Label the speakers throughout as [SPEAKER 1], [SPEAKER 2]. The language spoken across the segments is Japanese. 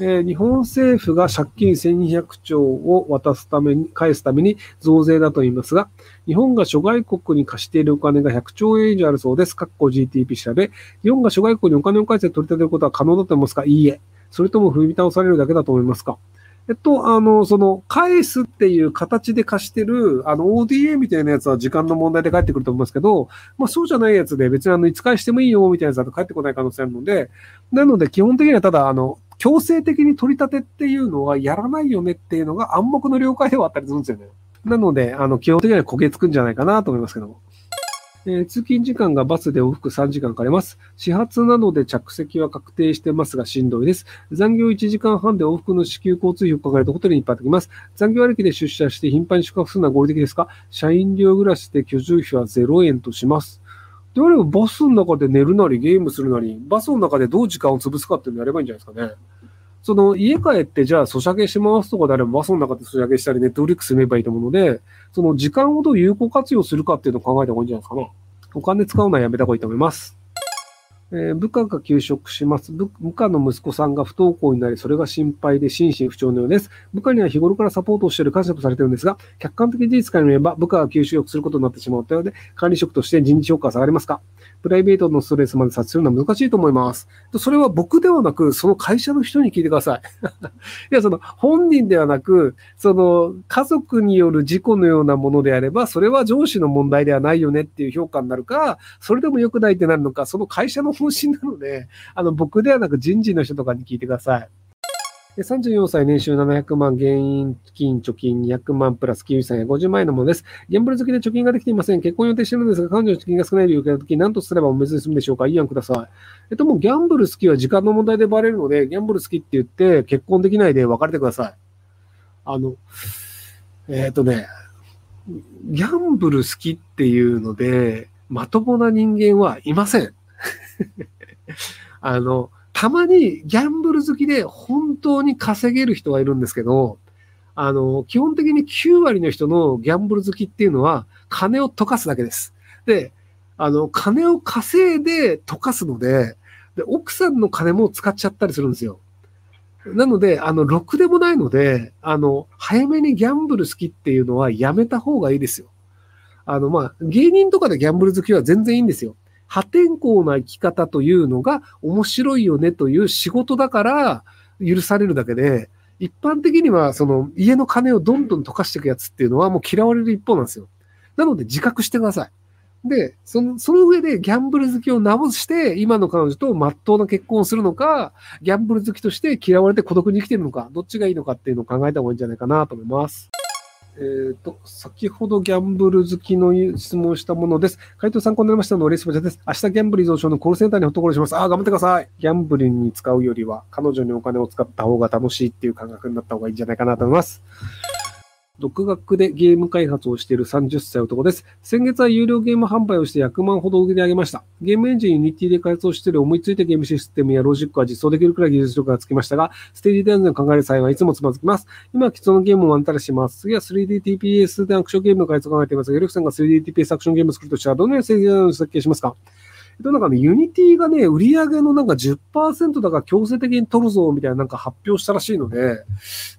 [SPEAKER 1] えー日本政府が借金1200兆を渡すために、返すために増税だと言いますが、日本が諸外国に貸しているお金が100兆円以上あるそうです。括弧 GDP 調べ。日本が諸外国にお金を返して取り立てることは可能だと思いますか？いいえ。それとも踏み倒されるだけだと思いますか？えっと、あの、その、返すっていう形で貸してる、あの、ODA みたいなやつは時間の問題で返ってくると思いますけど、まあそうじゃないやつで別にあの、いつ返してもいいよみたいなやつだと返ってこない可能性あるので、なので基本的にはただ、あの、強制的に取り立てっていうのはやらないよねっていうのが暗黙の了解ではあったりするんですよね。なので、あの、基本的には焦げつくんじゃないかなと思いますけども。えー通勤時間がバスで往復3時間かかります。始発なので着席は確定してますがしんどいです。残業1時間半で往復の支給交通費をかかるとホテルにいっぱいできます。残業ありきで出社して頻繁に宿泊するのは合理的ですか？社員寮暮らしで居住費は0円とします。であればバスの中で寝るなりゲームするなり、バスの中でどう時間を潰すかっていうのをやればいいんじゃないですかね。その家帰ってじゃあソシャゲしますとかであればバスの中でソシャゲしたりネットフリックス見ればいいと思うので、その時間をどう有効活用するかっていうのを考えた方がいいんじゃないですかね。お金使うのはやめた方がいいと思います。えー部下が休職します。部部下の息子さんが不登校になり、それが心配で心身不調のようです。部下には日頃からサポートをしている感謝とされているんですが、客観的事実から見れば、部下が休職することになってしまったようで、管理職として人事評価は下がりますか？プライベートのストレスまで察するのは難しいと思います。それは僕ではなく、その会社の人に聞いてください。いや、その本人ではなく、その家族による事故のようなものであれば、それは上司の問題ではないよねっていう評価になるか、それでも良くないってなるのか、その会社の方針なので、あの、僕ではなく人事の人とかに聞いてください。で34歳、年収700万、現金貯金200万プラス金融資産や50万円のものです。ギャンブル好きで貯金ができていません。結婚予定しているのですが、彼女の貯金が少ない理由を受けたとき、何とすればおめずにするんでしょうか？いい案ください。えっと、もうギャンブル好きは時間の問題でバレるので、ギャンブル好きって言って結婚できないで別れてください。あの、えっ、とね、ギャンブル好きっていうので、まともな人間はいません。あの、たまにギャンブル好きで本当に稼げる人はいるんですけど、あの、基本的に9割の人のギャンブル好きっていうのは金を溶かすだけです。で、あの、金を稼いで溶かすので、で、奥さんの金も使っちゃったりするんですよ。なので、あの、ろくでもないので、あの、早めにギャンブル好きっていうのはやめた方がいいですよ。あの、まあ、芸人とかでギャンブル好きは全然いいんですよ。破天荒な生き方というのが面白いよねという仕事だから許されるだけで、一般的にはその家の金をどんどん溶かしていくやつっていうのはもう嫌われる一方なんですよ。なので自覚してください。で、その、その上でギャンブル好きを直して、今の彼女と真っ当な結婚をするのか、ギャンブル好きとして嫌われて孤独に生きてるのか、どっちがいいのかっていうのを考えた方がいいんじゃないかなと思います。えっ、と、先ほどギャンブル好きの質問をしたものです。回答参考になりましたので、レスポチャです。明日ギャンブル依存症のコールセンターにほっところします。ああ、頑張ってください。ギャンブルに使うよりは、彼女にお金を使った方が楽しいっていう感覚になった方がいいんじゃないかなと思います。独学でゲーム開発をしている30歳男です。先月は有料ゲーム販売をして100万ほど売り上げました。ゲームエンジン Unity で開発をしている思いついたゲームシステムやロジックは実装できるくらい技術力がつきましたが、ステージデザインを考える際はいつもつまずきます。今は既存のゲームを真似たりします。次は 3DTPS でアクションゲームの開発を考えていますが、エルフさんが 3DTPS アクションゲームを作るとしたら、どのようなステージデザインを設計しますかと、なんかね、 Unity がね、売り上げのなんか10%だから強制的に取るぞ、みたいななんか発表したらしいので、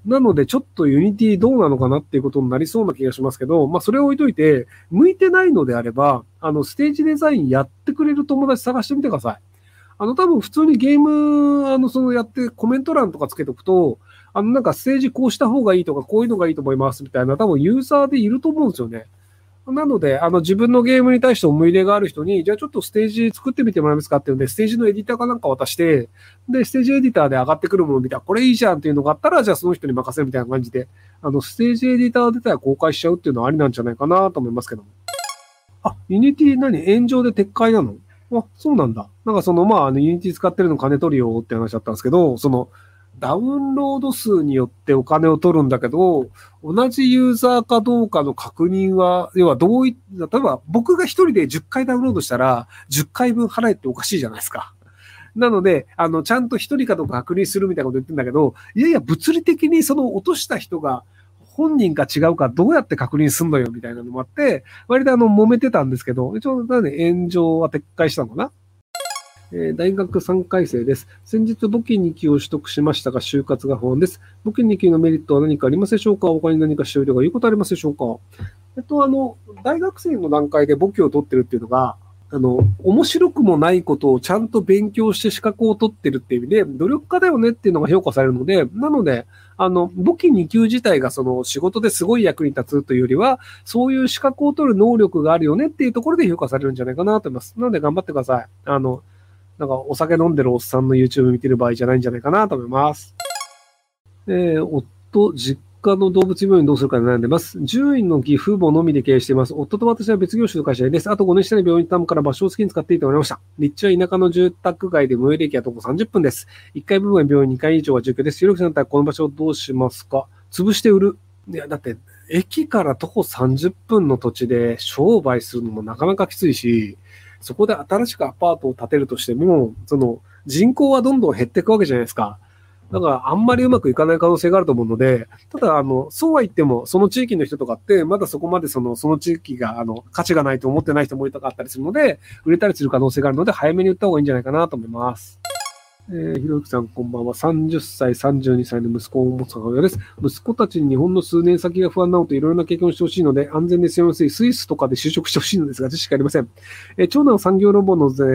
[SPEAKER 1] なのでちょっと Unity どうなのかなっていうことになりそうな気がしますけど、まあそれを置いといて、向いてないのであれば、あの、ステージデザインやってくれる友達探してみてください。あの、多分普通にゲーム、あの、そのやってコメント欄とかつけておくと、あの、なんかステージこうした方がいいとか、こういうのがいいと思いますみたいな、多分ユーザーでいると思うんですよね。なので、あの、自分のゲームに対して思い入れがある人に、じゃあちょっとステージ作ってみてもらえますかっていうんで、ステージのエディターかなんか渡して、で、ステージエディターで上がってくるものを見たら、これいいじゃんっていうのがあったら、じゃあその人に任せるみたいな感じで、あの、ステージエディター自体は公開しちゃうっていうのはありなんじゃないかなと思いますけども。あ、 Unity 何？炎上で撤回なの？あ、そうなんだ。なんかその、まあ、あの、 Unity 使ってるの金取るよって話だったんですけど、その、ダウンロード数によってお金を取るんだけど、同じユーザーかどうかの確認は、要はどうい、例えば僕が一人で10回ダウンロードしたら、10回分払えっておかしいじゃないですか。なので、あの、ちゃんと一人かどうか確認するみたいなこと言ってんだけど、いやいや、物理的にその落とした人が本人か違うかどうやって確認すんのよみたいなのもあって、割とあの、揉めてたんですけど、一応、なんで炎上は撤回したのかな？えー大学3回生です。先日簿記2級を取得しましたが、就活が不安です。簿記2級のメリットは何かありますでしょうか？他に何か収量が言うことありますでしょうか？えっと、あの、大学生の段階で簿記を取ってるっていうのが、あの、面白くもないことをちゃんと勉強して資格を取ってるっていう意味で、努力家だよねっていうのが評価されるので、なので、あの、簿記2級自体がその仕事ですごい役に立つというよりは、そういう資格を取る能力があるよねっていうところで評価されるんじゃないかなと思います。なので頑張ってください。あの、なんかお酒飲んでるおっさんの YouTube 見てる場合じゃないんじゃないかなと思います。えー夫、実家の動物病院どうするか悩んでます。獣医の義父母のみで経営しています。夫と私は別業種の会社です。あと5年下に病院タムから場所を好きに使っていておりました。立地は田舎の住宅街で最寄り駅は徒歩30分です。1階部分は病院、2階以上は住居です。有力者だったらこの場所をどうしますか？潰して売る。いや、だって、駅から徒歩30分の土地で商売するのもなかなかきついし、そこで新しくアパートを建てるとしても、その人口はどんどん減っていくわけじゃないですか。だからあんまりうまくいかない可能性があると思うので、ただ、あの、そうは言っても、その地域の人とかって、まだそこまでその、その地域が、あの、価値がないと思ってない人もいたかったりするので、売れたりする可能性があるので、早めに売った方がいいんじゃないかなと思います。えー、ひろゆきさん、こんばんは。30歳、32歳の息子を持つ母親です。息子たちに日本の数年先が不安なのといろいろな経験をしてほしいので、安全で住みやすいスイスとかで就職してほしいのですが、知識ありません。えー長男は産業ロボの税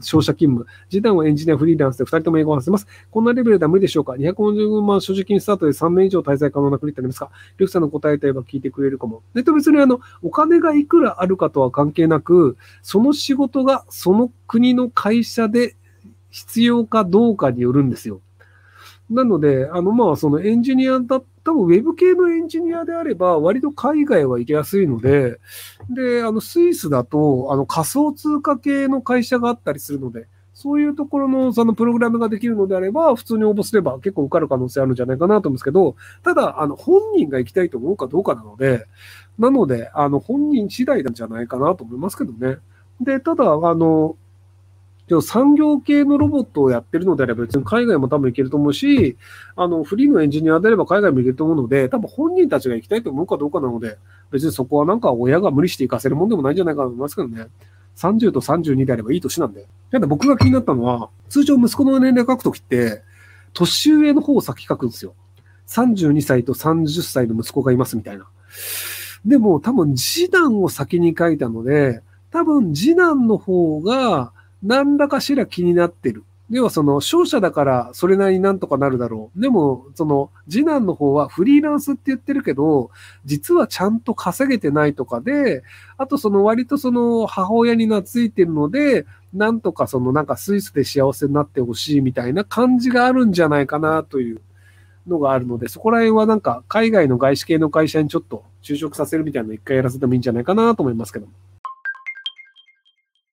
[SPEAKER 1] 商社勤務。次男はエンジニアフリーランスで2人とも英語を話せます。こんなレベルでは無理でしょうか ?250 万所持金スタートで3年以上滞在可能な国ってありますかりょうきさんの答えといえば聞いてくれるかも。えっと別にあの、お金がいくらあるかとは関係なく、その仕事がその国の会社で必要かどうかによるんですよ。なので、あの、まあ、そのエンジニアだ、多分ウェブ系のエンジニアであれば、割と海外は行きやすいので、で、あの、スイスだと、あの、仮想通貨系の会社があったりするので、そういうところの、そのプログラムができるのであれば、普通に応募すれば結構受かる可能性あるんじゃないかなと思うんですけど、ただ、あの、本人が行きたいと思うかどうかなので、なので、あの、本人次第なんじゃないかなと思いますけどね。で、ただ、あの、でも産業系のロボットをやってるのであれば別に海外も多分行けると思うし、あの、フリーのエンジニアであれば海外も行けると思うので、多分本人たちが行きたいと思うかどうかなので、別にそこはなんか親が無理して行かせるもんでもないんじゃないかなと思いますけどね。30と32であればいい年なんで。ただ僕が気になったのは、通常息子の年齢書くときって、年上の方を先書くんですよ。32歳と30歳の息子がいますみたいな。でも多分次男を先に書いたので、多分次男の方が何らかしら気になってる。要はその勝者だからそれなりになんとかなるだろう。でもその次男の方はフリーランスって言ってるけど、実はちゃんと稼げてないとかで、あとその割とその母親に懐いてるので、なんとかそのなんかスイスで幸せになってほしいみたいな感じがあるんじゃないかなというのがあるので、そこら辺はなんか海外の外資系の会社にちょっと就職させるみたいなの一回やらせてもいいんじゃないかなと思いますけども。